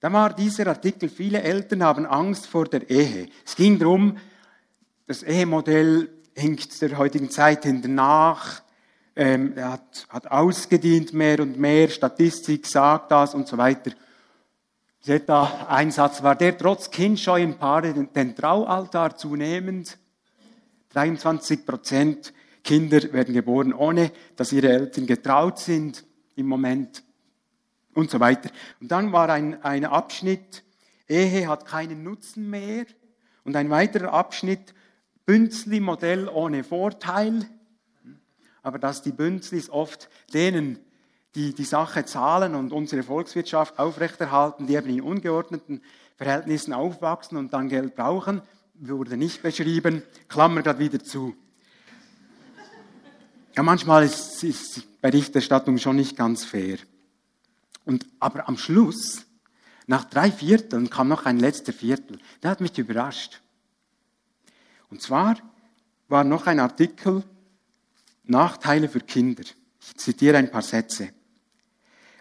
Da war dieser Artikel, viele Eltern haben Angst vor der Ehe. Es ging darum, das Ehemodell hinkt der heutigen Zeit hinten nach, ähm, hat, hat ausgedient mehr und mehr, Statistik sagt das und so weiter. Seht da, war der, trotz kindscheuen Paare den, den Traualtar zunehmend. 23 Prozent Kinder werden geboren, ohne dass ihre Eltern getraut sind im Moment und so weiter. Und dann war ein, ein Abschnitt, Ehe hat keinen Nutzen mehr. Und ein weiterer Abschnitt, Bünzli-Modell ohne Vorteil. Aber dass die Bünzlis oft denen, die die Sache zahlen und unsere Volkswirtschaft aufrechterhalten, die eben in ungeordneten Verhältnissen aufwachsen und dann Geld brauchen, wurde nicht beschrieben. Klammer gerade wieder zu. Ja, manchmal ist, ist Berichterstattung schon nicht ganz fair. Und, aber am Schluss, nach drei Vierteln, kam noch ein letzter Viertel. Der hat mich überrascht. Und zwar war noch ein Artikel, Nachteile für Kinder. Ich zitiere ein paar Sätze.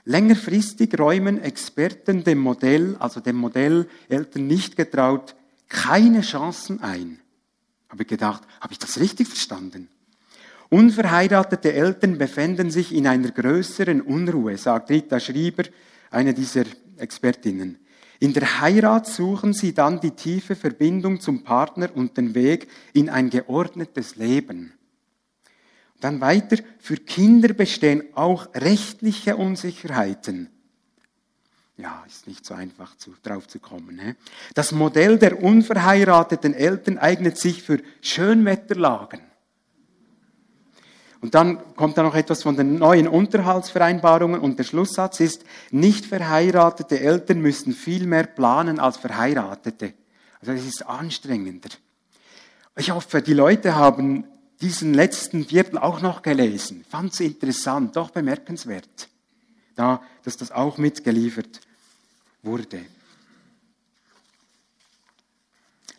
Längerfristig räumen Experten dem Modell, also dem Modell Eltern nicht getraut, keine Chancen ein. Habe ich gedacht, habe ich das richtig verstanden? Unverheiratete Eltern befänden sich in einer größeren Unruhe, sagt Rita Schrieber, eine dieser Expertinnen. In der Heirat suchen sie dann die tiefe Verbindung zum Partner und den Weg in ein geordnetes Leben. Dann weiter, für Kinder bestehen auch rechtliche Unsicherheiten. Ja, ist nicht so einfach zu, drauf zu kommen. He? Das Modell der unverheirateten Eltern eignet sich für Schönwetterlagen. Und dann kommt da noch etwas von den neuen Unterhaltsvereinbarungen und der Schlusssatz ist, nicht verheiratete Eltern müssen viel mehr planen als Verheiratete. Also es ist anstrengender. Ich hoffe, die Leute haben diesen letzten Viertel auch noch gelesen. Fand es interessant, doch bemerkenswert, da, dass das auch mitgeliefert wurde.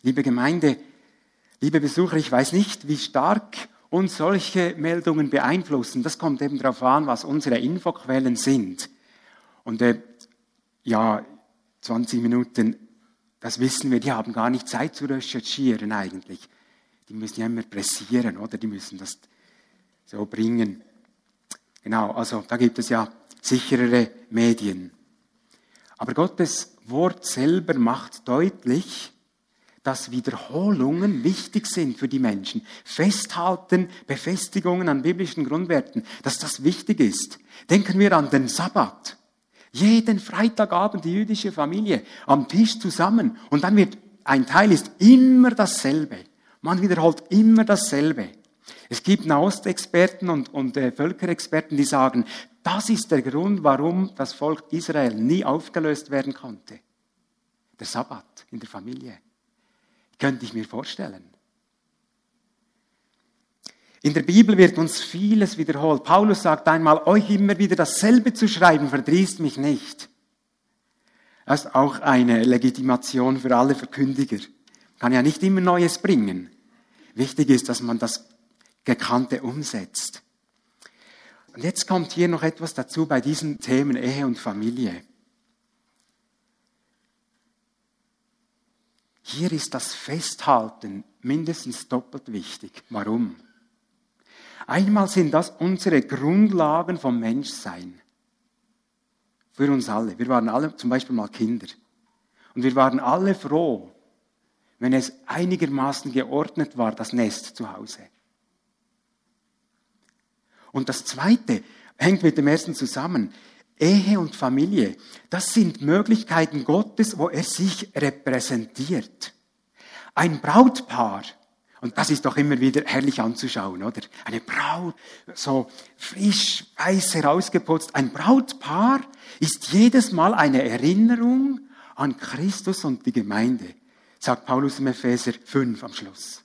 Liebe Gemeinde, liebe Besucher, ich weiß nicht, wie stark uns solche Meldungen beeinflussen. Das kommt eben darauf an, was unsere Infoquellen sind. Und äh, ja, 20 Minuten, das wissen wir, die haben gar nicht Zeit zu recherchieren eigentlich. Die müssen ja immer pressieren, oder? Die müssen das so bringen. Genau, also da gibt es ja sicherere Medien. Aber Gottes Wort selber macht deutlich, dass Wiederholungen wichtig sind für die Menschen. Festhalten, Befestigungen an biblischen Grundwerten, dass das wichtig ist. Denken wir an den Sabbat. Jeden Freitagabend die jüdische Familie am Tisch zusammen und dann wird ein Teil ist immer dasselbe. Man wiederholt immer dasselbe. Es gibt Nahostexperten und, und äh, Völkerexperten, die sagen, das ist der Grund, warum das Volk Israel nie aufgelöst werden konnte. Der Sabbat in der Familie. Könnte ich mir vorstellen. In der Bibel wird uns vieles wiederholt. Paulus sagt einmal, euch immer wieder dasselbe zu schreiben, verdrießt mich nicht. Das ist auch eine Legitimation für alle Verkündiger. Man kann ja nicht immer Neues bringen. Wichtig ist, dass man das Gekannte umsetzt. Und jetzt kommt hier noch etwas dazu bei diesen Themen Ehe und Familie. Hier ist das Festhalten mindestens doppelt wichtig. Warum? Einmal sind das unsere Grundlagen vom Menschsein. Für uns alle. Wir waren alle zum Beispiel mal Kinder. Und wir waren alle froh, wenn es einigermaßen geordnet war, das Nest zu Hause. Und das Zweite hängt mit dem ersten zusammen. Ehe und Familie, das sind Möglichkeiten Gottes, wo er sich repräsentiert. Ein Brautpaar, und das ist doch immer wieder herrlich anzuschauen, oder? Eine Braut, so frisch, weiß herausgeputzt. Ein Brautpaar ist jedes Mal eine Erinnerung an Christus und die Gemeinde, sagt Paulus im Epheser 5 am Schluss.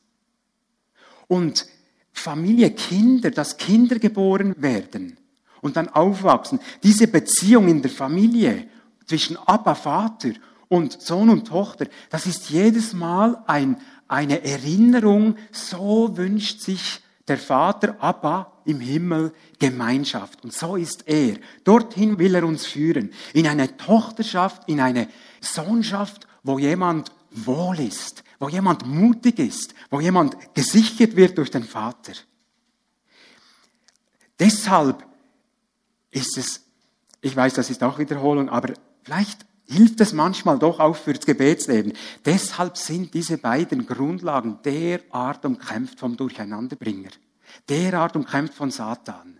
Und Familie, Kinder, dass Kinder geboren werden, und dann aufwachsen. Diese Beziehung in der Familie zwischen Abba, Vater und Sohn und Tochter, das ist jedes Mal ein, eine Erinnerung, so wünscht sich der Vater Abba im Himmel Gemeinschaft. Und so ist er. Dorthin will er uns führen. In eine Tochterschaft, in eine Sohnschaft, wo jemand wohl ist, wo jemand mutig ist, wo jemand gesichert wird durch den Vater. Deshalb ist es, ich weiß, das ist auch Wiederholung, aber vielleicht hilft es manchmal doch auch fürs Gebetsleben. Deshalb sind diese beiden Grundlagen derart umkämpft vom Durcheinanderbringer, derart umkämpft von Satan.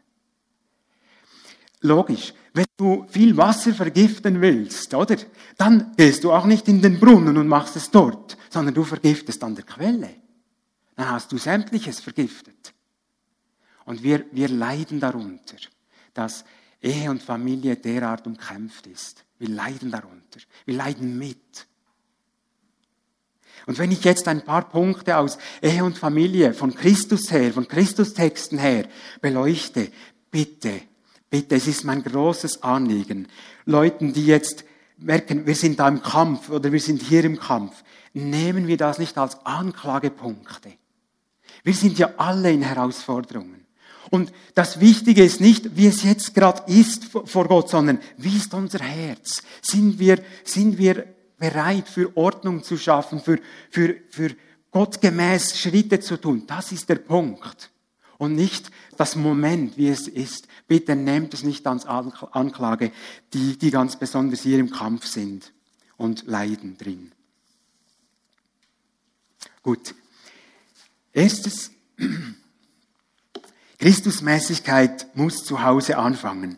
Logisch, wenn du viel Wasser vergiften willst, oder? Dann gehst du auch nicht in den Brunnen und machst es dort, sondern du vergiftest an der Quelle. Dann hast du sämtliches vergiftet. Und wir, wir leiden darunter, dass Ehe und Familie derart umkämpft ist. Wir leiden darunter. Wir leiden mit. Und wenn ich jetzt ein paar Punkte aus Ehe und Familie von Christus her, von Christustexten her beleuchte, bitte, bitte, es ist mein großes Anliegen, Leuten, die jetzt merken, wir sind da im Kampf oder wir sind hier im Kampf, nehmen wir das nicht als Anklagepunkte. Wir sind ja alle in Herausforderungen. Und das Wichtige ist nicht, wie es jetzt gerade ist vor Gott, sondern wie ist unser Herz? Sind wir, sind wir bereit, für Ordnung zu schaffen, für, für, für gottgemäß Schritte zu tun? Das ist der Punkt. Und nicht das Moment, wie es ist. Bitte nehmt es nicht als Anklage, die, die ganz besonders hier im Kampf sind und leiden drin. Gut. Erstes, Christusmäßigkeit muss zu Hause anfangen.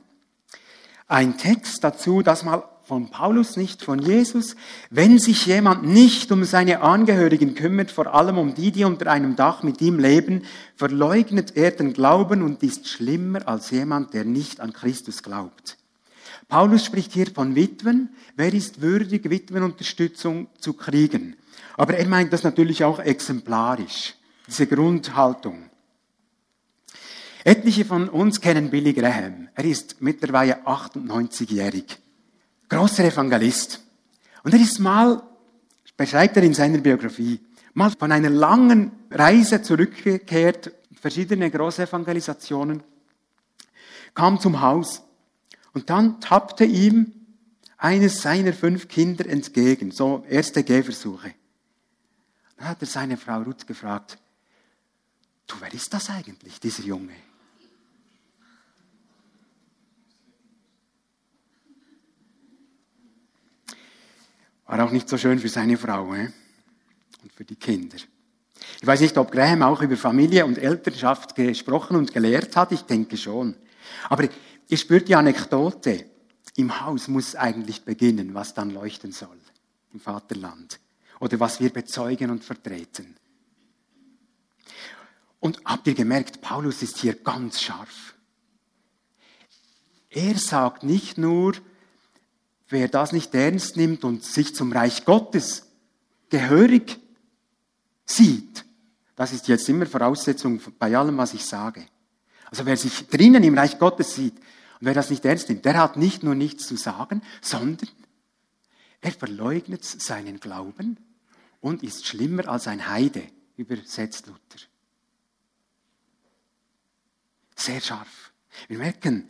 Ein Text dazu, das mal von Paulus, nicht von Jesus. Wenn sich jemand nicht um seine Angehörigen kümmert, vor allem um die, die unter einem Dach mit ihm leben, verleugnet er den Glauben und ist schlimmer als jemand, der nicht an Christus glaubt. Paulus spricht hier von Witwen. Wer ist würdig, Witwenunterstützung zu kriegen? Aber er meint das natürlich auch exemplarisch, diese Grundhaltung. Etliche von uns kennen Billy Graham. Er ist mittlerweile 98-jährig. Großer Evangelist. Und er ist mal, beschreibt er in seiner Biografie, mal von einer langen Reise zurückgekehrt, verschiedene Großevangelisationen, kam zum Haus und dann tappte ihm eines seiner fünf Kinder entgegen, so erste Gehversuche. Dann hat er seine Frau Ruth gefragt, du, wer ist das eigentlich, dieser Junge? War auch nicht so schön für seine Frau eh? und für die Kinder. Ich weiß nicht, ob Graham auch über Familie und Elternschaft gesprochen und gelehrt hat. Ich denke schon. Aber ihr spürt die Anekdote. Im Haus muss eigentlich beginnen, was dann leuchten soll. Im Vaterland. Oder was wir bezeugen und vertreten. Und habt ihr gemerkt, Paulus ist hier ganz scharf. Er sagt nicht nur, wer das nicht ernst nimmt und sich zum Reich Gottes gehörig sieht, das ist jetzt immer Voraussetzung bei allem, was ich sage. Also wer sich drinnen im Reich Gottes sieht und wer das nicht ernst nimmt, der hat nicht nur nichts zu sagen, sondern er verleugnet seinen Glauben und ist schlimmer als ein Heide, übersetzt Luther. Sehr scharf. Wir merken,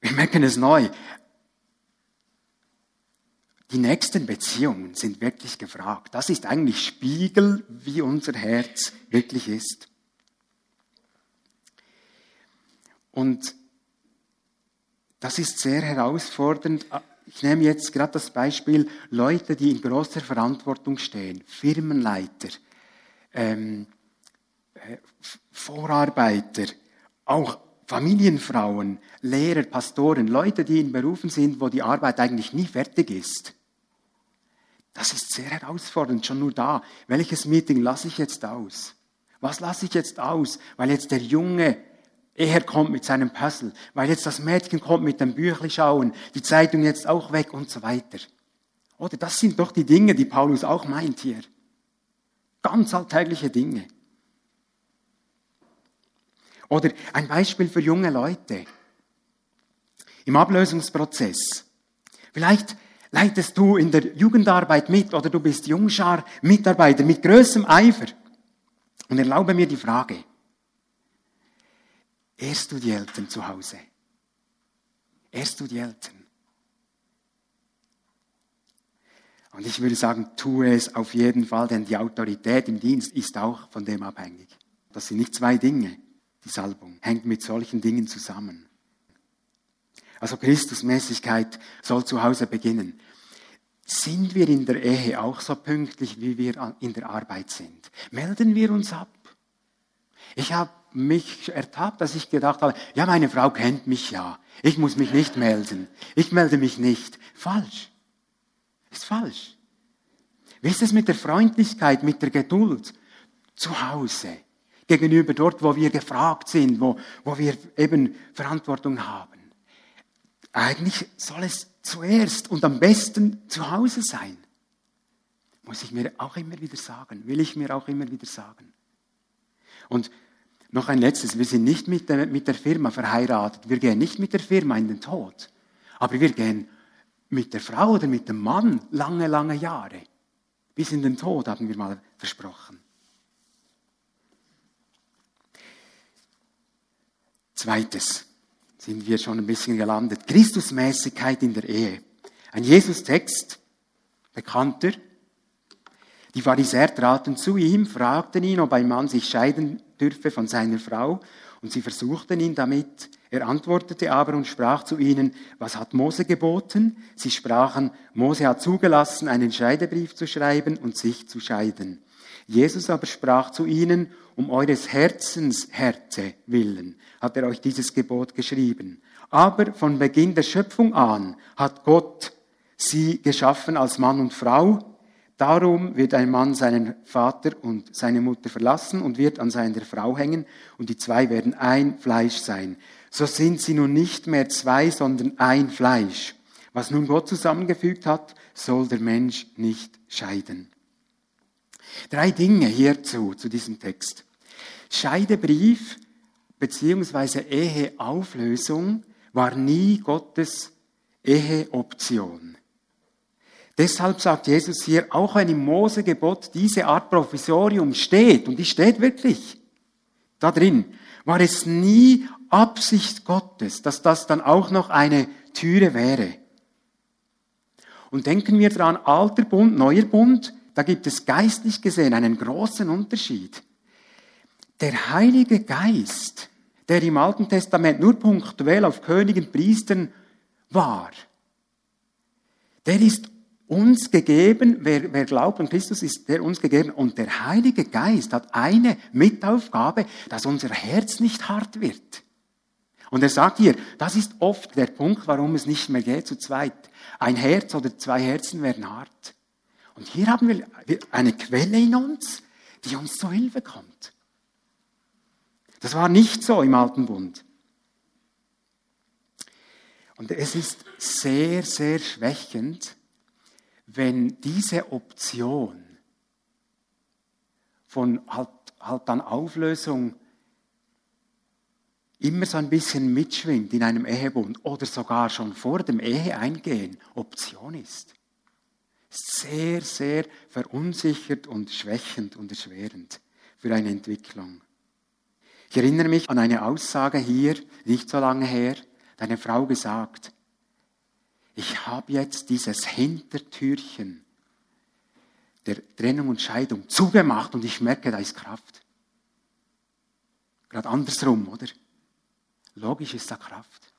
wir merken es neu. Die nächsten Beziehungen sind wirklich gefragt. Das ist eigentlich Spiegel, wie unser Herz wirklich ist. Und das ist sehr herausfordernd. Ich nehme jetzt gerade das Beispiel Leute, die in großer Verantwortung stehen, Firmenleiter, ähm, äh, Vorarbeiter, auch Familienfrauen, Lehrer, Pastoren, Leute, die in Berufen sind, wo die Arbeit eigentlich nie fertig ist. Das ist sehr herausfordernd, schon nur da. Welches Meeting lasse ich jetzt aus? Was lasse ich jetzt aus? Weil jetzt der Junge eher kommt mit seinem Puzzle, weil jetzt das Mädchen kommt mit dem Büchli schauen, die Zeitung jetzt auch weg und so weiter. Oder das sind doch die Dinge, die Paulus auch meint hier. Ganz alltägliche Dinge. Oder ein Beispiel für junge Leute. Im Ablösungsprozess. Vielleicht leitest du in der Jugendarbeit mit oder du bist Jungschar-Mitarbeiter mit größtem Eifer. Und erlaube mir die Frage. Ehrst du die Eltern zu Hause? Ehrst du die Eltern? Und ich würde sagen, tue es auf jeden Fall, denn die Autorität im Dienst ist auch von dem abhängig. Das sind nicht zwei Dinge. Die Salbung hängt mit solchen Dingen zusammen. Also Christusmäßigkeit soll zu Hause beginnen. Sind wir in der Ehe auch so pünktlich, wie wir in der Arbeit sind? Melden wir uns ab? Ich habe mich ertappt, dass ich gedacht habe, ja, meine Frau kennt mich ja. Ich muss mich nicht melden. Ich melde mich nicht. Falsch. Ist falsch. Wie ist es mit der Freundlichkeit, mit der Geduld zu Hause? Gegenüber dort, wo wir gefragt sind, wo, wo wir eben Verantwortung haben. Eigentlich soll es zuerst und am besten zu Hause sein. Muss ich mir auch immer wieder sagen, will ich mir auch immer wieder sagen. Und noch ein letztes, wir sind nicht mit der, mit der Firma verheiratet, wir gehen nicht mit der Firma in den Tod, aber wir gehen mit der Frau oder mit dem Mann lange, lange Jahre. Bis in den Tod haben wir mal versprochen. Zweites sind wir schon ein bisschen gelandet. Christusmäßigkeit in der Ehe. Ein Jesus-Text, bekannter. Die Pharisäer traten zu ihm, fragten ihn, ob ein Mann sich scheiden dürfe von seiner Frau, und sie versuchten ihn damit. Er antwortete aber und sprach zu ihnen, was hat Mose geboten? Sie sprachen, Mose hat zugelassen, einen Scheidebrief zu schreiben und sich zu scheiden. Jesus aber sprach zu ihnen, um eures Herzens Härte willen hat er euch dieses Gebot geschrieben. Aber von Beginn der Schöpfung an hat Gott sie geschaffen als Mann und Frau. Darum wird ein Mann seinen Vater und seine Mutter verlassen und wird an seiner Frau hängen und die zwei werden ein Fleisch sein. So sind sie nun nicht mehr zwei, sondern ein Fleisch. Was nun Gott zusammengefügt hat, soll der Mensch nicht scheiden. Drei Dinge hierzu, zu diesem Text. Scheidebrief beziehungsweise Eheauflösung war nie Gottes Eheoption. Deshalb sagt Jesus hier, auch wenn im Mosegebot diese Art Provisorium steht, und die steht wirklich da drin, war es nie Absicht Gottes, dass das dann auch noch eine Türe wäre. Und denken wir dran, alter Bund, neuer Bund, da gibt es geistlich gesehen einen großen Unterschied. Der Heilige Geist, der im Alten Testament nur punktuell auf Königen, Priestern war, der ist uns gegeben, wer, wer glaubt an Christus, ist der uns gegeben. Und der Heilige Geist hat eine Mitaufgabe, dass unser Herz nicht hart wird. Und er sagt hier, das ist oft der Punkt, warum es nicht mehr geht zu zweit. Ein Herz oder zwei Herzen werden hart. Und hier haben wir eine Quelle in uns, die uns zur Hilfe kommt. Das war nicht so im Alten Bund. Und es ist sehr, sehr schwächend, wenn diese Option von halt, halt dann Auflösung immer so ein bisschen mitschwingt in einem Ehebund oder sogar schon vor dem Eheeingehen Option ist. Sehr, sehr verunsichert und schwächend und erschwerend für eine Entwicklung. Ich erinnere mich an eine Aussage hier, nicht so lange her, deine Frau gesagt, ich habe jetzt dieses Hintertürchen der Trennung und Scheidung zugemacht und ich merke, da ist Kraft. Gerade andersrum, oder? Logisch ist da Kraft.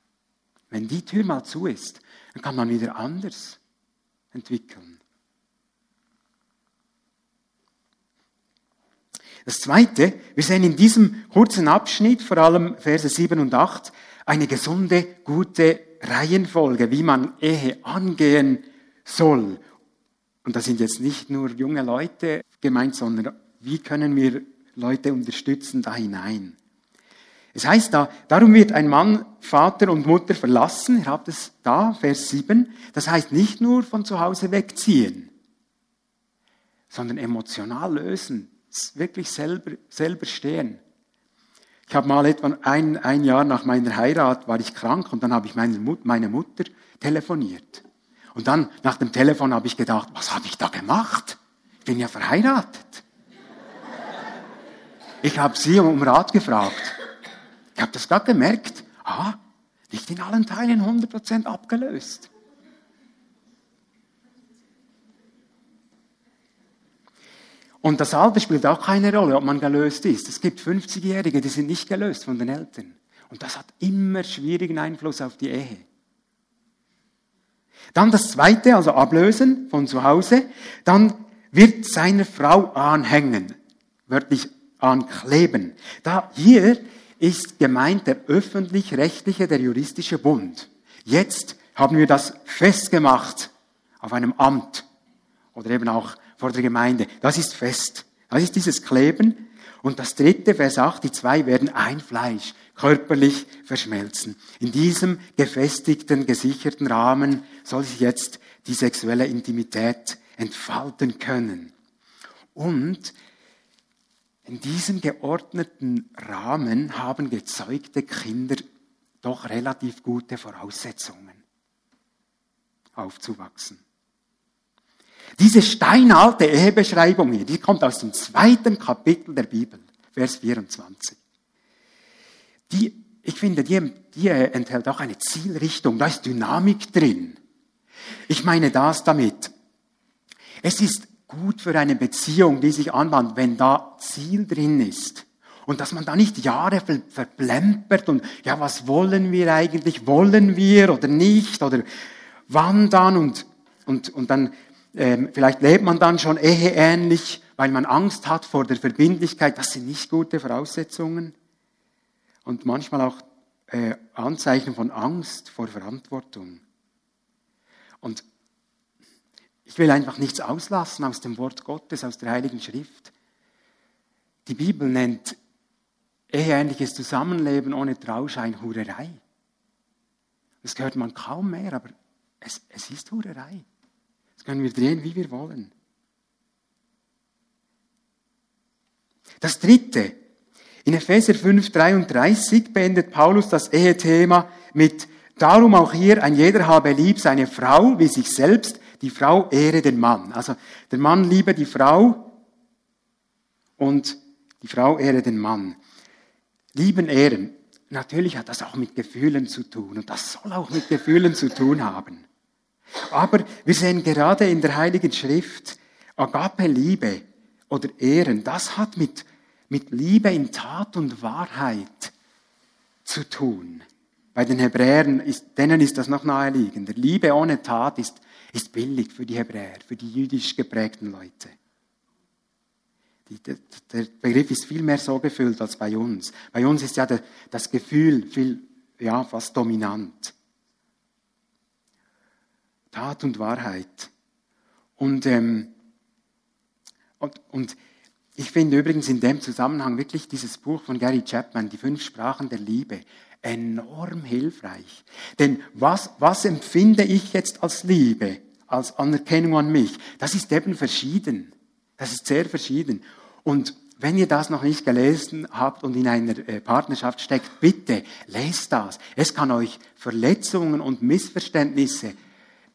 Wenn die Tür mal zu ist, dann kann man wieder anders entwickeln. Das Zweite, wir sehen in diesem kurzen Abschnitt, vor allem Verse 7 und 8, eine gesunde, gute Reihenfolge, wie man Ehe angehen soll. Und da sind jetzt nicht nur junge Leute gemeint, sondern wie können wir Leute unterstützen da hinein. Es heißt da, darum wird ein Mann Vater und Mutter verlassen, ihr habt es da, Vers 7, das heißt nicht nur von zu Hause wegziehen, sondern emotional lösen, wirklich selber, selber stehen. Ich habe mal etwa ein, ein Jahr nach meiner Heirat war ich krank und dann habe ich meine, Mut, meine Mutter telefoniert. Und dann nach dem Telefon habe ich gedacht, was habe ich da gemacht? Ich bin ja verheiratet. Ich habe sie um Rat gefragt. Ich habe das gerade gemerkt. Ah, nicht in allen Teilen 100% abgelöst. Und das Alter spielt auch keine Rolle, ob man gelöst ist. Es gibt 50-Jährige, die sind nicht gelöst von den Eltern. Und das hat immer schwierigen Einfluss auf die Ehe. Dann das zweite, also ablösen von zu Hause. Dann wird seiner Frau anhängen, wörtlich ankleben. Da hier ist gemeint der öffentlich-rechtliche, der juristische Bund. Jetzt haben wir das festgemacht auf einem Amt oder eben auch vor der Gemeinde. Das ist fest. Das ist dieses Kleben. Und das dritte, Vers 8, die zwei werden ein Fleisch, körperlich verschmelzen. In diesem gefestigten, gesicherten Rahmen soll sich jetzt die sexuelle Intimität entfalten können. Und in diesem geordneten Rahmen haben gezeugte Kinder doch relativ gute Voraussetzungen aufzuwachsen. Diese steinalte Ehebeschreibung hier, die kommt aus dem zweiten Kapitel der Bibel, Vers 24. Die, ich finde, die, die enthält auch eine Zielrichtung, da ist Dynamik drin. Ich meine das damit. Es ist gut für eine Beziehung, die sich anbahnt, wenn da Ziel drin ist. Und dass man da nicht Jahre verplempert und, ja, was wollen wir eigentlich? Wollen wir oder nicht? Oder wann dann? Und, und, und dann, ähm, vielleicht lebt man dann schon eheähnlich, weil man Angst hat vor der Verbindlichkeit. Das sind nicht gute Voraussetzungen. Und manchmal auch äh, Anzeichen von Angst vor Verantwortung. Und ich will einfach nichts auslassen aus dem Wort Gottes, aus der Heiligen Schrift. Die Bibel nennt eheähnliches Zusammenleben ohne Trauschein Hurerei. Das hört man kaum mehr, aber es, es ist Hurerei. Können wir drehen, wie wir wollen. Das dritte, in Epheser 5,33 beendet Paulus das Ehethema mit Darum auch hier, ein jeder habe lieb seine Frau wie sich selbst, die Frau ehre den Mann. Also der Mann liebe die Frau und die Frau ehre den Mann. Lieben, ehren. Natürlich hat das auch mit Gefühlen zu tun und das soll auch mit Gefühlen zu tun haben. Aber wir sehen gerade in der Heiligen Schrift, Agape Liebe oder Ehren, das hat mit, mit Liebe in Tat und Wahrheit zu tun. Bei den Hebräern, ist, denen ist das noch naheliegender. Liebe ohne Tat ist ist billig für die Hebräer, für die jüdisch geprägten Leute. Die, der, der Begriff ist viel mehr so gefüllt als bei uns. Bei uns ist ja der, das Gefühl viel, ja, fast dominant. Tat und Wahrheit. Und, ähm, und, und ich finde übrigens in dem Zusammenhang wirklich dieses Buch von Gary Chapman, Die fünf Sprachen der Liebe, enorm hilfreich. Denn was, was empfinde ich jetzt als Liebe, als Anerkennung an mich? Das ist eben verschieden. Das ist sehr verschieden. Und wenn ihr das noch nicht gelesen habt und in einer äh, Partnerschaft steckt, bitte lest das. Es kann euch Verletzungen und Missverständnisse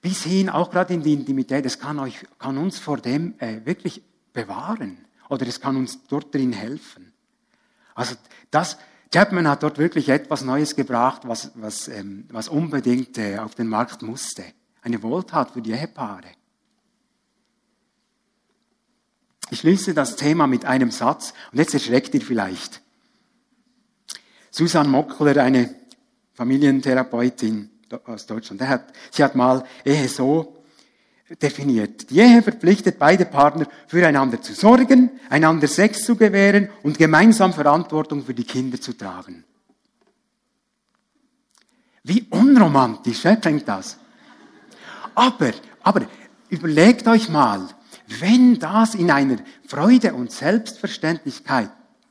bis hin auch gerade in die Intimität, es kann euch, kann uns vor dem äh, wirklich bewahren oder es kann uns dort drin helfen. Also das, Chapman hat dort wirklich etwas Neues gebracht, was, was, ähm, was unbedingt äh, auf den Markt musste. Eine Wohltat für die Ehepaare. Ich schließe das Thema mit einem Satz und jetzt erschreckt ihr vielleicht. Susan Mockler, eine Familientherapeutin aus Deutschland, hat, sie hat mal Ehe so definiert. Die Ehe verpflichtet beide Partner, füreinander zu sorgen, einander Sex zu gewähren und gemeinsam Verantwortung für die Kinder zu tragen. Wie unromantisch klingt das. Aber, aber überlegt euch mal, wenn das in einer Freude und Selbstverständlichkeit,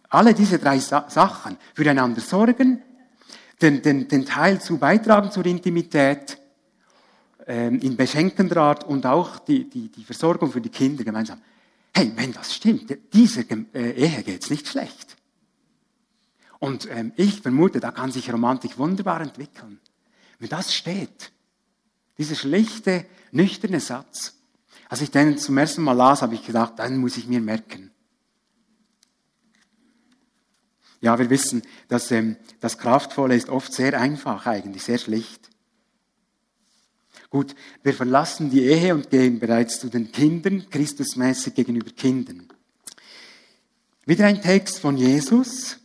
alle diese drei Sachen, füreinander sorgen, den, den, den Teil zu beitragen zur Intimität, ähm, in beschenkender Art und auch die, die, die Versorgung für die Kinder gemeinsam. Hey, wenn das stimmt, dieser äh, Ehe geht's nicht schlecht. Und ähm, ich vermute, da kann sich Romantik wunderbar entwickeln. Wenn das steht, dieser schlichte, nüchterne Satz, als ich den zum ersten Mal las, habe ich gedacht, dann muss ich mir merken. Ja, wir wissen, dass ähm, das Kraftvolle ist oft sehr einfach eigentlich, sehr schlicht. Gut, wir verlassen die Ehe und gehen bereits zu den Kindern, Christusmäßig gegenüber Kindern. Wieder ein Text von Jesus,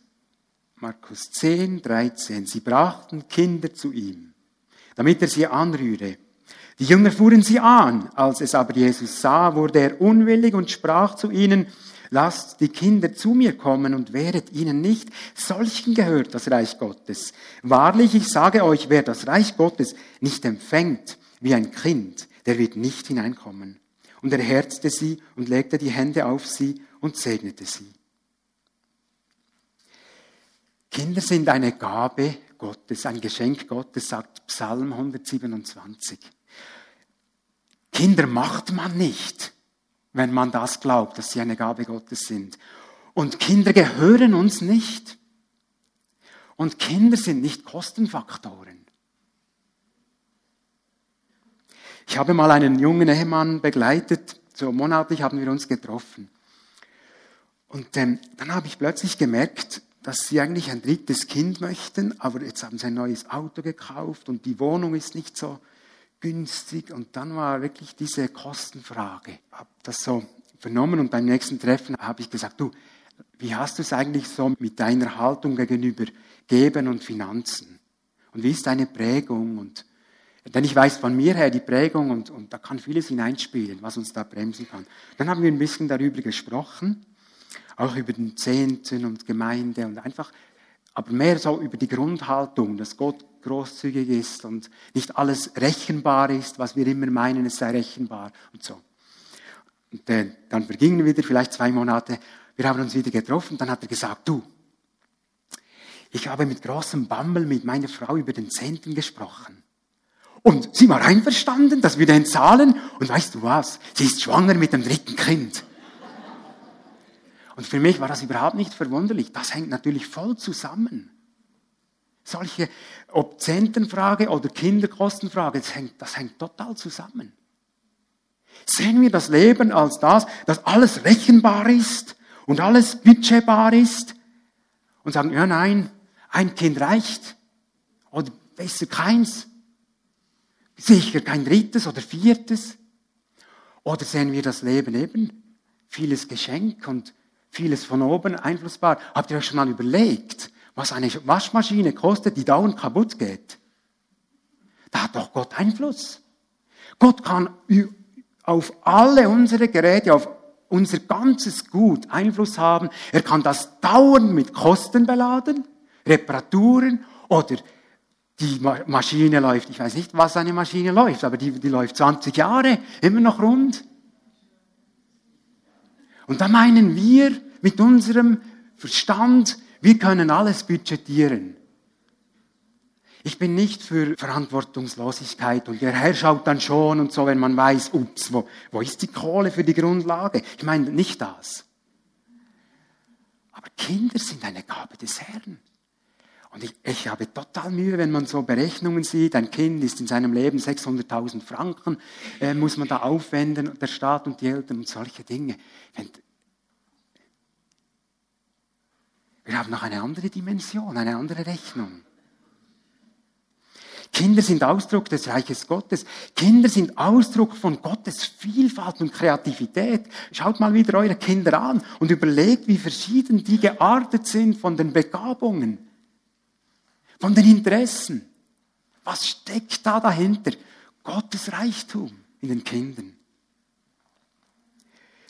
Markus 10, 13. Sie brachten Kinder zu ihm, damit er sie anrühre. Die Jünger fuhren sie an. Als es aber Jesus sah, wurde er unwillig und sprach zu ihnen, lasst die Kinder zu mir kommen und wehret ihnen nicht. Solchen gehört das Reich Gottes. Wahrlich, ich sage euch, wer das Reich Gottes nicht empfängt wie ein Kind, der wird nicht hineinkommen. Und er herzte sie und legte die Hände auf sie und segnete sie. Kinder sind eine Gabe Gottes, ein Geschenk Gottes, sagt Psalm 127. Kinder macht man nicht, wenn man das glaubt, dass sie eine Gabe Gottes sind. Und Kinder gehören uns nicht. Und Kinder sind nicht Kostenfaktoren. Ich habe mal einen jungen Ehemann begleitet, so monatlich haben wir uns getroffen. Und ähm, dann habe ich plötzlich gemerkt, dass sie eigentlich ein drittes Kind möchten, aber jetzt haben sie ein neues Auto gekauft und die Wohnung ist nicht so günstig. Und dann war wirklich diese Kostenfrage. Ich habe das so vernommen und beim nächsten Treffen habe ich gesagt, du, wie hast du es eigentlich so mit deiner Haltung gegenüber Geben und Finanzen? Und wie ist deine Prägung? Und, denn ich weiß von mir her die Prägung und, und da kann vieles hineinspielen, was uns da bremsen kann. Dann haben wir ein bisschen darüber gesprochen, auch über den Zehnten und Gemeinde und einfach aber mehr so über die Grundhaltung, dass Gott großzügig ist und nicht alles rechenbar ist, was wir immer meinen, es sei rechenbar und so. Und dann vergingen wieder vielleicht zwei Monate, wir haben uns wieder getroffen, dann hat er gesagt, du, ich habe mit großem Bammel mit meiner Frau über den Zehnten gesprochen. Und sie war einverstanden, dass wir den zahlen. Und weißt du was? Sie ist schwanger mit dem dritten Kind. Und für mich war das überhaupt nicht verwunderlich. Das hängt natürlich voll zusammen. Solche Obzentenfrage oder Kinderkostenfrage, das hängt, das hängt total zusammen. Sehen wir das Leben als das, dass alles rechenbar ist und alles budgetbar ist und sagen, ja nein, ein Kind reicht oder besser keins, sicher kein drittes oder viertes. Oder sehen wir das Leben eben, vieles Geschenk und vieles von oben einflussbar. Habt ihr euch schon mal überlegt, was eine Waschmaschine kostet, die dauernd kaputt geht? Da hat doch Gott Einfluss. Gott kann auf alle unsere Geräte, auf unser ganzes Gut Einfluss haben. Er kann das dauernd mit Kosten beladen, Reparaturen oder die Maschine läuft, ich weiß nicht, was eine Maschine läuft, aber die, die läuft 20 Jahre, immer noch rund. Und da meinen wir, mit unserem Verstand, wir können alles budgetieren. Ich bin nicht für Verantwortungslosigkeit und der Herr schaut dann schon und so, wenn man weiß, ups, wo, wo ist die Kohle für die Grundlage? Ich meine nicht das. Aber Kinder sind eine Gabe des Herrn. Und ich, ich, habe total Mühe, wenn man so Berechnungen sieht, ein Kind ist in seinem Leben 600.000 Franken, äh, muss man da aufwenden, der Staat und die Eltern und solche Dinge. Wenn, Wir haben noch eine andere Dimension, eine andere Rechnung. Kinder sind Ausdruck des Reiches Gottes. Kinder sind Ausdruck von Gottes Vielfalt und Kreativität. Schaut mal wieder eure Kinder an und überlegt, wie verschieden die geartet sind von den Begabungen, von den Interessen. Was steckt da dahinter? Gottes Reichtum in den Kindern.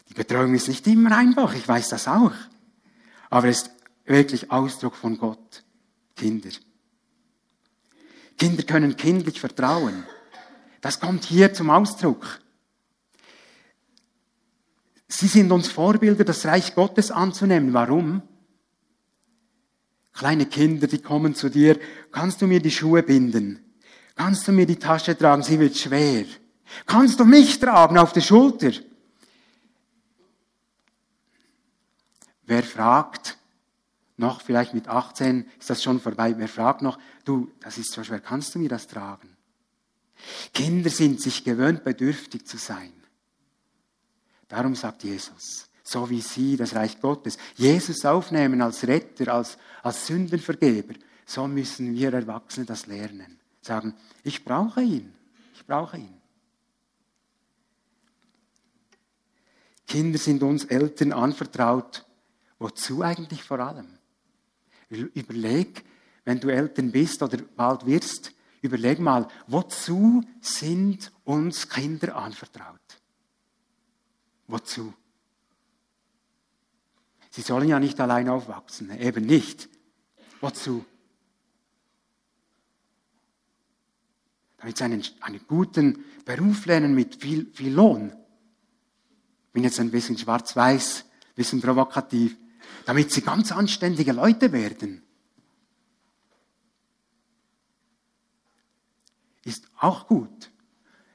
Die Betreuung ist nicht immer einfach, ich weiß das auch. Aber es ist wirklich Ausdruck von Gott. Kinder. Kinder können kindlich vertrauen. Das kommt hier zum Ausdruck. Sie sind uns Vorbilder, das Reich Gottes anzunehmen. Warum? Kleine Kinder, die kommen zu dir, kannst du mir die Schuhe binden? Kannst du mir die Tasche tragen? Sie wird schwer. Kannst du mich tragen auf der Schulter? Wer fragt, noch vielleicht mit 18 ist das schon vorbei. Wer fragt noch, du, das ist so schwer, kannst du mir das tragen? Kinder sind sich gewöhnt, bedürftig zu sein. Darum sagt Jesus, so wie sie das Reich Gottes. Jesus aufnehmen als Retter, als, als Sündenvergeber. So müssen wir Erwachsene das lernen. Sagen, ich brauche ihn. Ich brauche ihn. Kinder sind uns Eltern anvertraut. Wozu eigentlich vor allem? Überleg, wenn du Eltern bist oder bald wirst, überleg mal, wozu sind uns Kinder anvertraut? Wozu? Sie sollen ja nicht allein aufwachsen, eben nicht. Wozu? Damit sie einen, einen guten Beruf lernen mit viel, viel Lohn. Ich bin jetzt ein bisschen schwarz-weiß, ein bisschen provokativ. Damit sie ganz anständige Leute werden. Ist auch gut.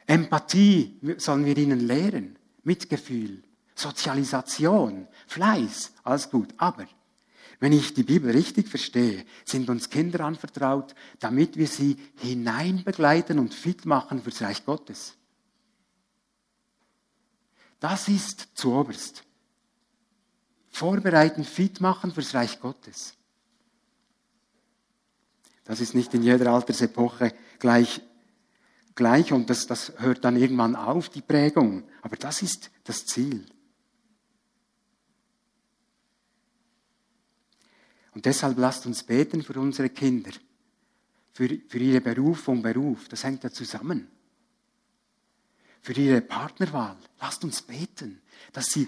Empathie sollen wir ihnen lehren. Mitgefühl, Sozialisation, Fleiß, alles gut. Aber wenn ich die Bibel richtig verstehe, sind uns Kinder anvertraut, damit wir sie hineinbegleiten und fit machen fürs Reich Gottes. Das ist zuoberst. Vorbereiten, fit machen fürs Reich Gottes. Das ist nicht in jeder Altersepoche gleich gleich und das, das hört dann irgendwann auf, die Prägung. Aber das ist das Ziel. Und deshalb lasst uns beten für unsere Kinder, für, für ihre Berufung, Beruf. Das hängt ja zusammen. Für ihre Partnerwahl. Lasst uns beten, dass sie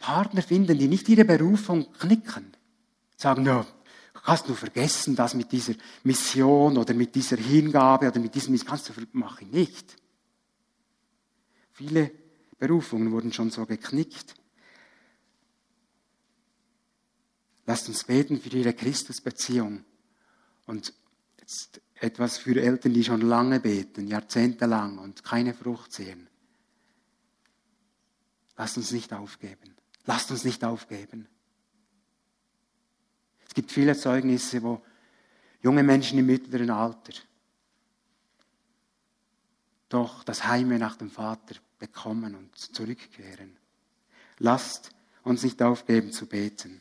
Partner finden, die nicht ihre Berufung knicken. Sagen, ja, kannst du vergessen, das mit dieser Mission oder mit dieser Hingabe oder mit diesem, kannst du machen, nicht. Viele Berufungen wurden schon so geknickt. Lasst uns beten für ihre Christusbeziehung. Und jetzt etwas für Eltern, die schon lange beten, jahrzehntelang und keine Frucht sehen. Lasst uns nicht aufgeben. Lasst uns nicht aufgeben. Es gibt viele Zeugnisse, wo junge Menschen im mittleren Alter doch das Heime nach dem Vater bekommen und zurückkehren. Lasst uns nicht aufgeben zu beten.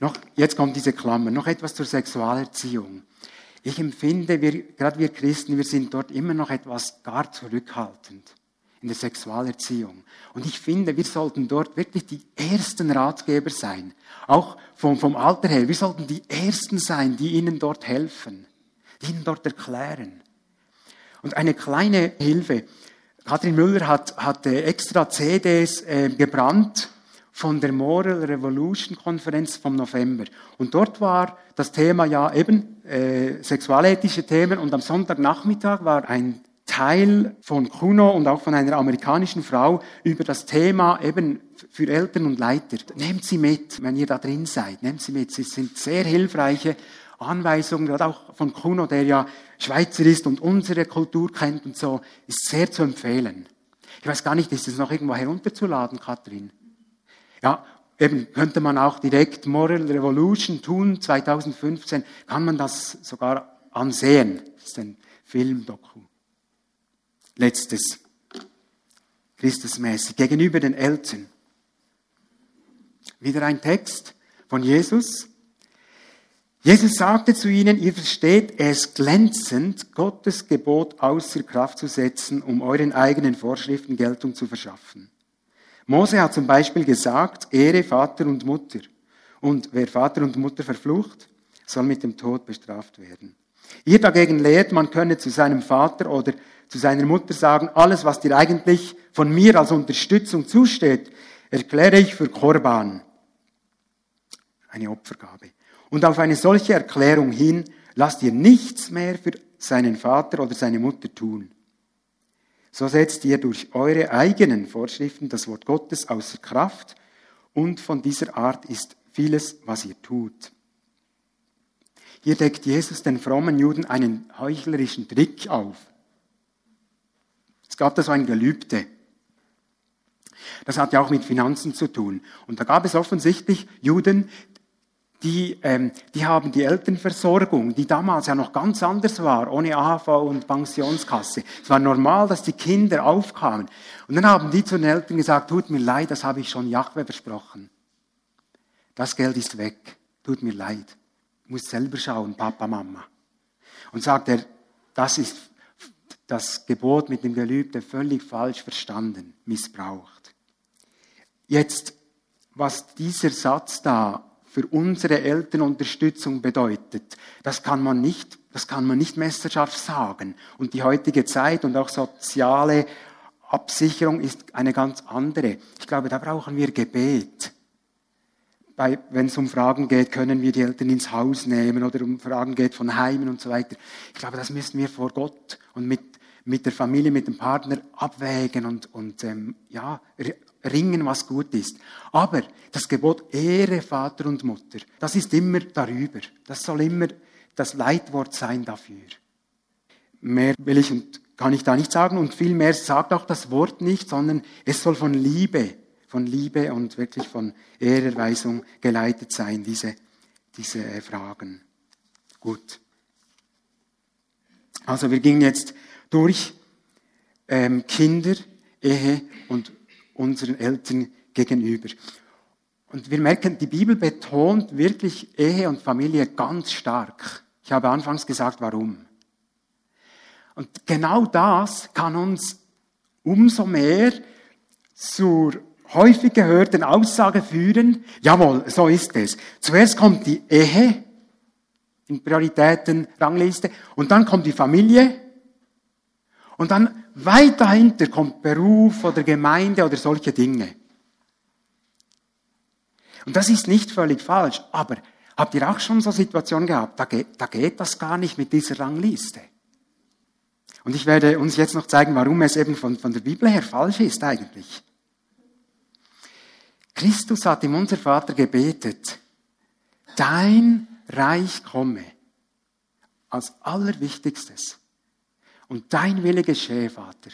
Noch, jetzt kommt diese Klammer, noch etwas zur Sexualerziehung. Ich empfinde, wir, gerade wir Christen, wir sind dort immer noch etwas gar zurückhaltend in der Sexualerziehung. Und ich finde, wir sollten dort wirklich die ersten Ratgeber sein. Auch vom, vom Alter her. Wir sollten die Ersten sein, die ihnen dort helfen, die ihnen dort erklären. Und eine kleine Hilfe. Katrin Müller hat, hat extra CDs äh, gebrannt von der Moral Revolution Konferenz vom November. Und dort war das Thema ja eben äh, sexualethische Themen und am Sonntagnachmittag war ein Teil von Kuno und auch von einer amerikanischen Frau über das Thema eben für Eltern und Leiter. Nehmt sie mit, wenn ihr da drin seid. Nehmt sie mit. Sie sind sehr hilfreiche Anweisungen, gerade auch von Kuno, der ja Schweizer ist und unsere Kultur kennt und so, ist sehr zu empfehlen. Ich weiß gar nicht, ist es noch irgendwo herunterzuladen, Katrin? Ja, eben könnte man auch direkt Moral Revolution tun, 2015, kann man das sogar ansehen. Das ist ein Filmdoku. Letztes, Christusmäßig, gegenüber den Eltern. Wieder ein Text von Jesus. Jesus sagte zu ihnen, ihr versteht es glänzend, Gottes Gebot außer Kraft zu setzen, um euren eigenen Vorschriften Geltung zu verschaffen. Mose hat zum Beispiel gesagt, Ehre Vater und Mutter. Und wer Vater und Mutter verflucht, soll mit dem Tod bestraft werden. Ihr dagegen lehrt, man könne zu seinem Vater oder zu seiner Mutter sagen, alles, was dir eigentlich von mir als Unterstützung zusteht, erkläre ich für Korban. Eine Opfergabe. Und auf eine solche Erklärung hin lasst ihr nichts mehr für seinen Vater oder seine Mutter tun. So setzt ihr durch eure eigenen Vorschriften das Wort Gottes außer Kraft und von dieser Art ist vieles, was ihr tut. Hier deckt Jesus den frommen Juden einen heuchlerischen Trick auf. Gab da so ein Gelübde. Das hat ja auch mit Finanzen zu tun. Und da gab es offensichtlich Juden, die, ähm, die haben die Elternversorgung, die damals ja noch ganz anders war, ohne AHV und Pensionskasse. Es war normal, dass die Kinder aufkamen. Und dann haben die zu den Eltern gesagt, tut mir leid, das habe ich schon Jahwe versprochen. Das Geld ist weg, tut mir leid. Ich muss selber schauen, Papa, Mama. Und sagt er, das ist das Gebot mit dem Gelübde völlig falsch verstanden, missbraucht. Jetzt, was dieser Satz da für unsere Elternunterstützung bedeutet, das kann man nicht, das kann man nicht messerscharf sagen. Und die heutige Zeit und auch soziale Absicherung ist eine ganz andere. Ich glaube, da brauchen wir Gebet. wenn es um Fragen geht, können wir die Eltern ins Haus nehmen oder um Fragen geht von Heimen und so weiter. Ich glaube, das müssen wir vor Gott und mit, mit der Familie, mit dem Partner abwägen und, und ähm, ja, ringen, was gut ist. Aber das Gebot Ehre Vater und Mutter, das ist immer darüber. Das soll immer das Leitwort sein dafür. Mehr will ich und kann ich da nicht sagen und viel mehr sagt auch das Wort nicht, sondern es soll von Liebe, von Liebe und wirklich von Ehrerweisung geleitet sein, diese, diese Fragen. Gut. Also wir gingen jetzt durch ähm, Kinder, Ehe und unseren Eltern gegenüber. Und wir merken, die Bibel betont wirklich Ehe und Familie ganz stark. Ich habe anfangs gesagt, warum. Und genau das kann uns umso mehr zur häufig gehörten Aussage führen, jawohl, so ist es. Zuerst kommt die Ehe in Prioritätenrangliste und dann kommt die Familie und dann weit dahinter kommt Beruf oder Gemeinde oder solche Dinge. Und das ist nicht völlig falsch, aber habt ihr auch schon so Situationen gehabt, da geht, da geht das gar nicht mit dieser Rangliste. Und ich werde uns jetzt noch zeigen, warum es eben von, von der Bibel her falsch ist eigentlich. Christus hat im Unser Vater gebetet, dein Reich komme als Allerwichtigstes. Und dein Wille geschehe, Vater.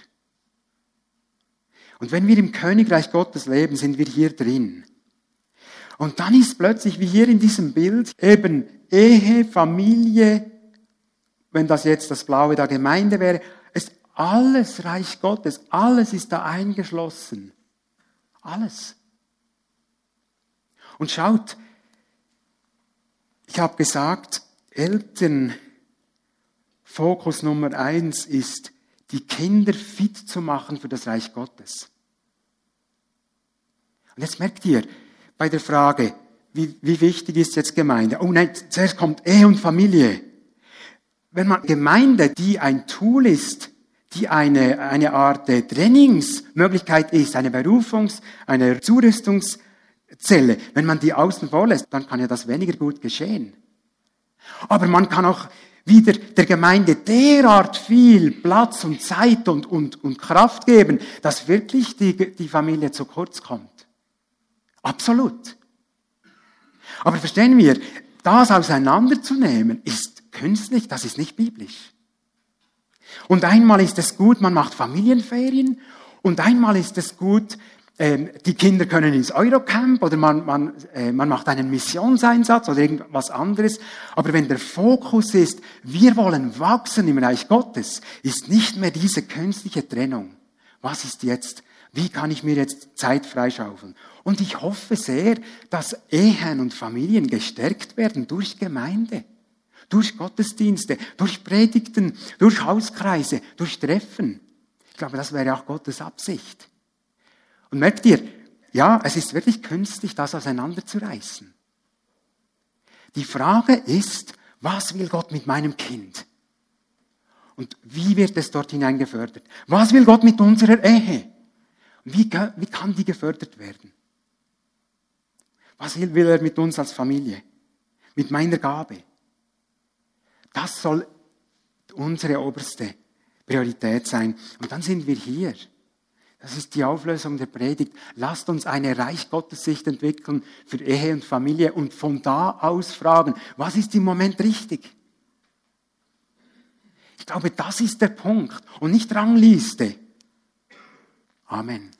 Und wenn wir im Königreich Gottes leben, sind wir hier drin. Und dann ist plötzlich, wie hier in diesem Bild, eben Ehe, Familie, wenn das jetzt das Blaue da Gemeinde wäre, ist alles Reich Gottes, alles ist da eingeschlossen. Alles. Und schaut, ich habe gesagt, Eltern Fokus Nummer eins ist, die Kinder fit zu machen für das Reich Gottes. Und jetzt merkt ihr, bei der Frage, wie, wie wichtig ist jetzt Gemeinde? Oh nein, zuerst kommt Ehe und Familie. Wenn man Gemeinde, die ein Tool ist, die eine, eine Art Trainingsmöglichkeit ist, eine Berufungs-, eine Zurüstungszelle, wenn man die außen vor lässt, dann kann ja das weniger gut geschehen. Aber man kann auch wieder der Gemeinde derart viel Platz und Zeit und, und, und Kraft geben, dass wirklich die, die Familie zu kurz kommt. Absolut. Aber verstehen wir, das auseinanderzunehmen ist künstlich, das ist nicht biblisch. Und einmal ist es gut, man macht Familienferien und einmal ist es gut, die Kinder können ins Eurocamp oder man, man, äh, man macht einen Missionseinsatz oder irgendwas anderes. Aber wenn der Fokus ist, wir wollen wachsen im Reich Gottes, ist nicht mehr diese künstliche Trennung. Was ist jetzt? Wie kann ich mir jetzt Zeit freischaufeln? Und ich hoffe sehr, dass Ehen und Familien gestärkt werden durch Gemeinde, durch Gottesdienste, durch Predigten, durch Hauskreise, durch Treffen. Ich glaube, das wäre auch Gottes Absicht. Und merkt ihr, ja, es ist wirklich künstlich, das auseinanderzureißen. Die Frage ist, was will Gott mit meinem Kind? Und wie wird es dort hinein gefördert? Was will Gott mit unserer Ehe? Wie, wie kann die gefördert werden? Was will er mit uns als Familie? Mit meiner Gabe? Das soll unsere oberste Priorität sein. Und dann sind wir hier. Das ist die Auflösung der Predigt. Lasst uns eine Reich Sicht entwickeln für Ehe und Familie und von da aus fragen, was ist im Moment richtig? Ich glaube, das ist der Punkt und nicht Rangliste. Amen.